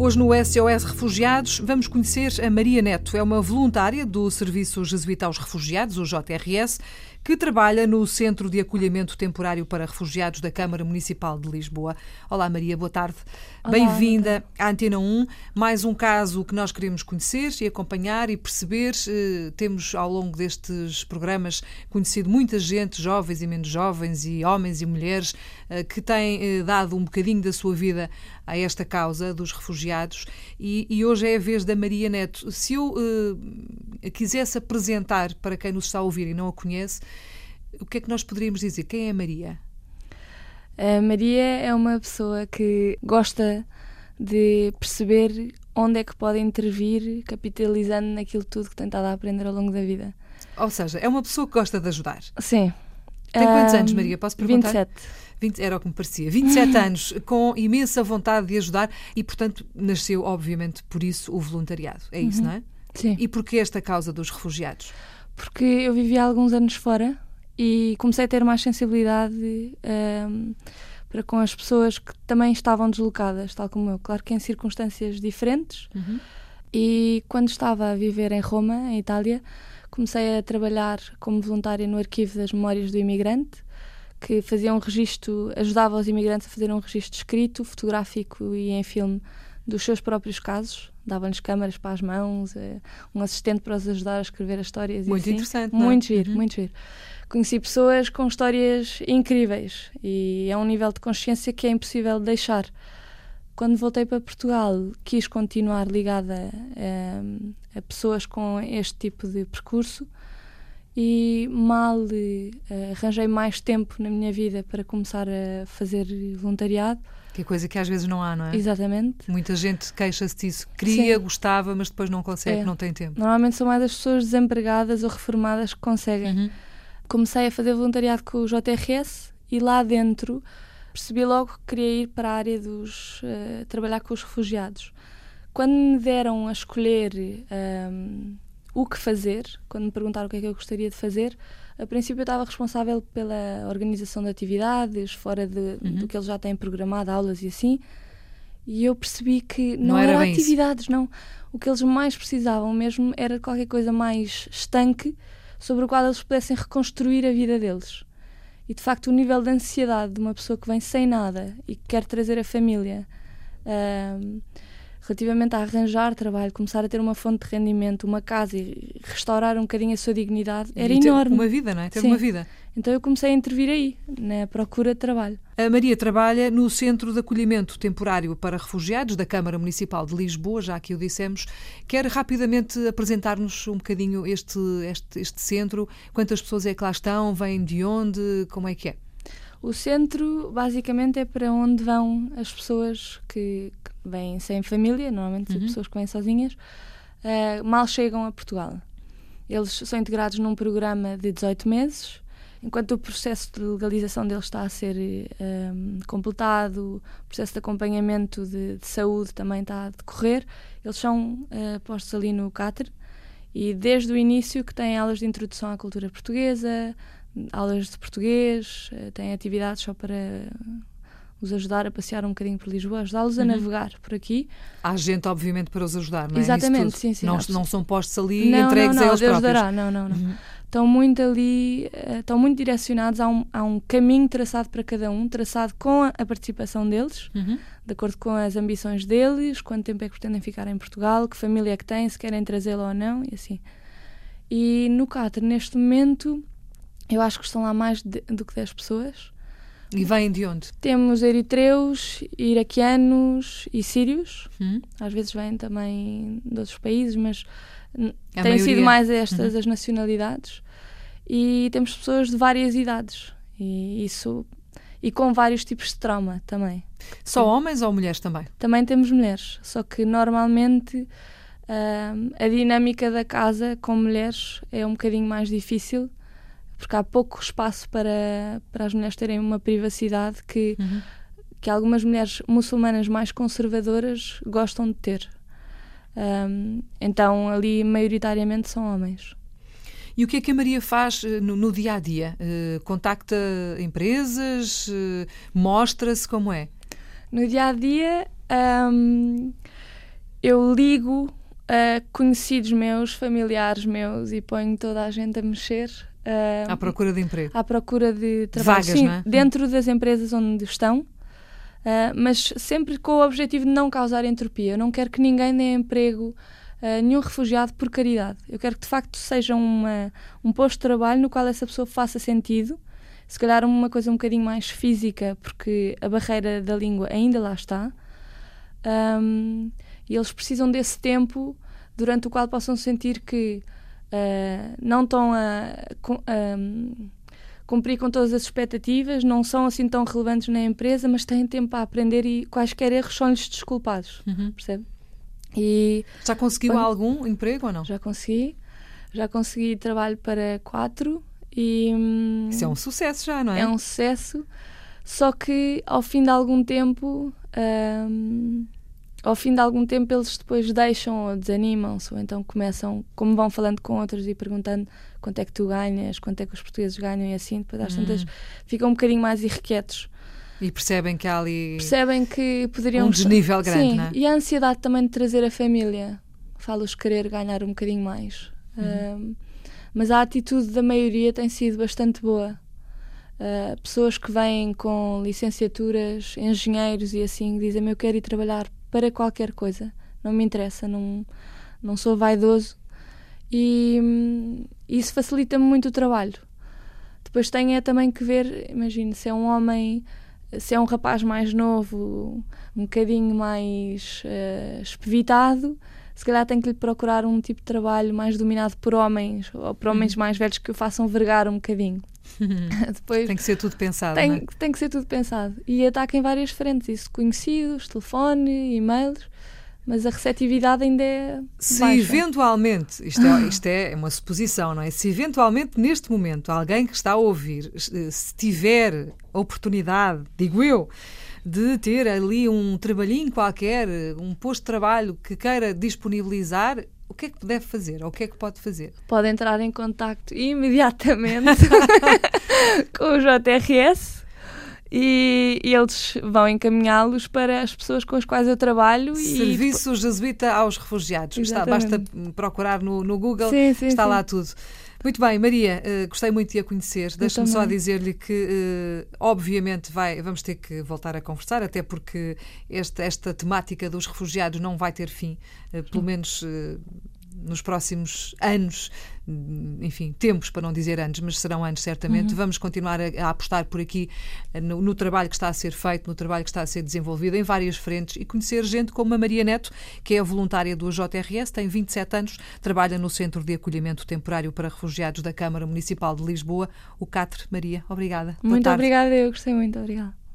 Hoje no SOS Refugiados vamos conhecer a Maria Neto. É uma voluntária do Serviço Jesuíta aos Refugiados, o JRS, que trabalha no Centro de Acolhimento Temporário para Refugiados da Câmara Municipal de Lisboa. Olá, Maria, boa tarde. Bem-vinda à Antena 1. Mais um caso que nós queremos conhecer e acompanhar e perceber. Eh, temos, ao longo destes programas, conhecido muita gente, jovens e menos jovens, e homens e mulheres, eh, que têm eh, dado um bocadinho da sua vida a esta causa dos refugiados. E, e hoje é a vez da Maria Neto. Se eu a quisesse apresentar para quem nos está a ouvir e não a conhece, o que é que nós poderíamos dizer? Quem é a Maria? A Maria é uma pessoa que gosta de perceber onde é que pode intervir, capitalizando naquilo tudo que tem estado a aprender ao longo da vida. Ou seja, é uma pessoa que gosta de ajudar. Sim. Tem quantos um, anos, Maria? Posso perguntar? 27. 20, era o que me parecia. 27 anos, com imensa vontade de ajudar e, portanto, nasceu, obviamente, por isso o voluntariado. É isso, uhum. não é? Sim. E porquê esta causa dos refugiados? Porque eu vivi há alguns anos fora e comecei a ter mais sensibilidade um, para com as pessoas que também estavam deslocadas, tal como eu. Claro que em circunstâncias diferentes. Uhum. E quando estava a viver em Roma, em Itália, comecei a trabalhar como voluntária no Arquivo das Memórias do Imigrante, que fazia um registro, ajudava os imigrantes a fazer um registro escrito, fotográfico e em filme dos seus próprios casos, davam-lhes câmaras para as mãos, eh, um assistente para os ajudar a escrever as histórias. Muito assim. interessante. É? Muito giro, uhum. muito giro. Conheci pessoas com histórias incríveis e é um nível de consciência que é impossível deixar. Quando voltei para Portugal, quis continuar ligada a, eh, a pessoas com este tipo de percurso e mal uh, arranjei mais tempo na minha vida para começar a fazer voluntariado que é coisa que às vezes não há, não é? Exatamente. Muita gente queixa-se disso. Queria, Sim. gostava, mas depois não consegue, é. não tem tempo. Normalmente são mais as pessoas desempregadas ou reformadas que conseguem. Uhum. Comecei a fazer voluntariado com o JRS e lá dentro percebi logo que queria ir para a área dos. Uh, trabalhar com os refugiados. Quando me deram a escolher um, ehm, o que fazer, quando me perguntaram o que é que eu gostaria de fazer, a princípio eu estava responsável pela organização de atividades, fora de, uhum. do que eles já têm programado, aulas e assim. E eu percebi que não, não era, era atividades, isso. não. O que eles mais precisavam mesmo era qualquer coisa mais estanque sobre o qual eles pudessem reconstruir a vida deles. E de facto, o nível de ansiedade de uma pessoa que vem sem nada e que quer trazer a família. Uh, relativamente a arranjar trabalho, começar a ter uma fonte de rendimento, uma casa e restaurar um bocadinho a sua dignidade, era e enorme. uma vida, não é? Ter Sim. uma vida. Então eu comecei a intervir aí, na procura de trabalho. A Maria trabalha no Centro de Acolhimento Temporário para Refugiados da Câmara Municipal de Lisboa, já que o dissemos. Quer rapidamente apresentar-nos um bocadinho este, este, este centro? Quantas pessoas é que lá estão? Vêm de onde? Como é que é? O centro, basicamente, é para onde vão as pessoas que, que vêm sem família, normalmente uhum. pessoas que vêm sozinhas, uh, mal chegam a Portugal. Eles são integrados num programa de 18 meses, enquanto o processo de legalização deles está a ser um, completado, o processo de acompanhamento de, de, saúde também está a decorrer, eles são uh, postos ali no CATER e desde o início que têm aulas de introdução à cultura portuguesa, aulas de português, uh, têm atividades só para os ajudar a passear um bocadinho por Lisboa, ajudá-los uhum. a navegar por aqui. Há gente, obviamente, para os ajudar, não é? Exatamente, sim, sim. Não, não são postos ali não, entregues não, não, a eles Deus próprios. dará, não, não, não. Uhum. Estão muito ali, eh, estão muito direcionados a um, a um caminho traçado para cada um, traçado com a, participação deles, uhum. de acordo com as ambições deles, quanto tempo é que pretendem ficar em Portugal, que família é que têm, se querem trazê-lo ou não, e assim. E no Cátar, neste momento, eu acho que estão lá mais de, do que 10 pessoas. E vêm de onde? Temos eritreus, iraquianos e sírios. Hum. Às vezes vêm também de outros países, mas a têm sido mais estas uhum. as nacionalidades. E temos pessoas de várias idades. E isso e com vários tipos de trauma também. Só homens ou mulheres também? Também temos mulheres, só que normalmente uh, a dinâmica da casa com mulheres é um bocadinho mais difícil porque há pouco espaço para, para as mulheres terem uma privacidade que, uhum. que algumas mulheres muçulmanas mais conservadoras gostam de ter. Um, então, ali, maioritariamente, são homens. E o que é que a Maria faz eh, no, no dia a dia? Uh, contacta empresas? Uh, Mostra-se como é? No dia a dia, um, eu ligo a conhecidos meus, familiares meus e ponho toda a gente a mexer. Uh, à procura de emprego. À procura de trabalho. Vagas, Sim, é? dentro das empresas onde estão, uh, mas sempre com o objetivo de não causar entropia. Eu não quero que ninguém dê emprego a nenhum refugiado por caridade. Eu quero que de facto seja uma, um posto de trabalho no qual essa pessoa faça sentido. Se calhar uma coisa um bocadinho mais física, porque a barreira da língua ainda lá está. Um, e eles precisam desse tempo durante o qual possam sentir que uh, não estão a, a, cumprir com todas as expectativas, não são assim tão relevantes na empresa, mas têm tempo para aprender e quaisquer erros são-lhes desculpados. Uhum. Percebe? E, já conseguiu bom, algum emprego ou não? Já consegui. Já consegui trabalho para quatro e... Hum, Isso é um sucesso já, não é? É um sucesso. Só que ao fim de algum tempo... Hum, ao fim de algum tempo eles depois deixam ou desanimam-se, ou então começam, como vão falando com outros e perguntando quanto é que tu ganhas, quanto é que os portugueses ganham e assim, depois às hum. tantas ficam um bocadinho mais irrequietos. E percebem que há ali. Percebem que poderiam. Um desnível grande, Sim, não é? e a ansiedade também de trazer a família. Falo-os querer ganhar um bocadinho mais. Uhum. Um, mas a atitude da maioria tem sido bastante boa. Uh, pessoas que vêm com licenciaturas, engenheiros e assim, dizem-me: Eu quero ir trabalhar para qualquer coisa, não me interessa, não, não sou vaidoso. E um, isso facilita-me muito o trabalho. Depois tem é também que ver, imagino, se é um homem se é um rapaz mais novo, um bocadinho mais uh, espevitado, se calhar tem que lhe procurar um tipo de trabalho mais dominado por homens ou por homens uhum. mais velhos que o façam vergar um bocadinho. Depois, tem que ser tudo pensado. Tem, é? tem que ser tudo pensado. E ataca em várias frentes: isso, conhecidos, telefone, e-mails mas a receptividade ainda é. Se baixa. eventualmente, isto é, isto é uma suposição, não é? Se eventualmente neste momento alguém que está a ouvir, se tiver a oportunidade, digo eu, de ter ali um trabalhinho qualquer, um posto de trabalho que queira disponibilizar, o que é que deve fazer? Ou o que é que pode fazer? Pode entrar em contacto imediatamente com o JRS e, e eles vão encaminhá-los para as pessoas com as quais eu trabalho. Serviço e... Jesuíta aos Refugiados. Está, basta procurar no, no Google, sim, sim, está sim. lá tudo. Muito bem, Maria, uh, gostei muito de a conhecer. Deixe-me só dizer-lhe que, uh, obviamente, vai, vamos ter que voltar a conversar, até porque esta, esta temática dos refugiados não vai ter fim, uh, pelo menos nos próximos anos, enfim, tempos para não dizer anos, mas serão anos certamente. Uhum. Vamos continuar a, a, apostar por aqui eh, no, no, trabalho que está a ser feito, no trabalho que está a ser desenvolvido em várias frentes e conhecer gente como a Maria Neto, que é a voluntária do JRS, tem 27 anos, trabalha no Centro de Acolhimento Temporário para Refugiados da Câmara Municipal de Lisboa, o CATRE. Maria, obrigada. Muito obrigada, eu gostei muito, obrigada.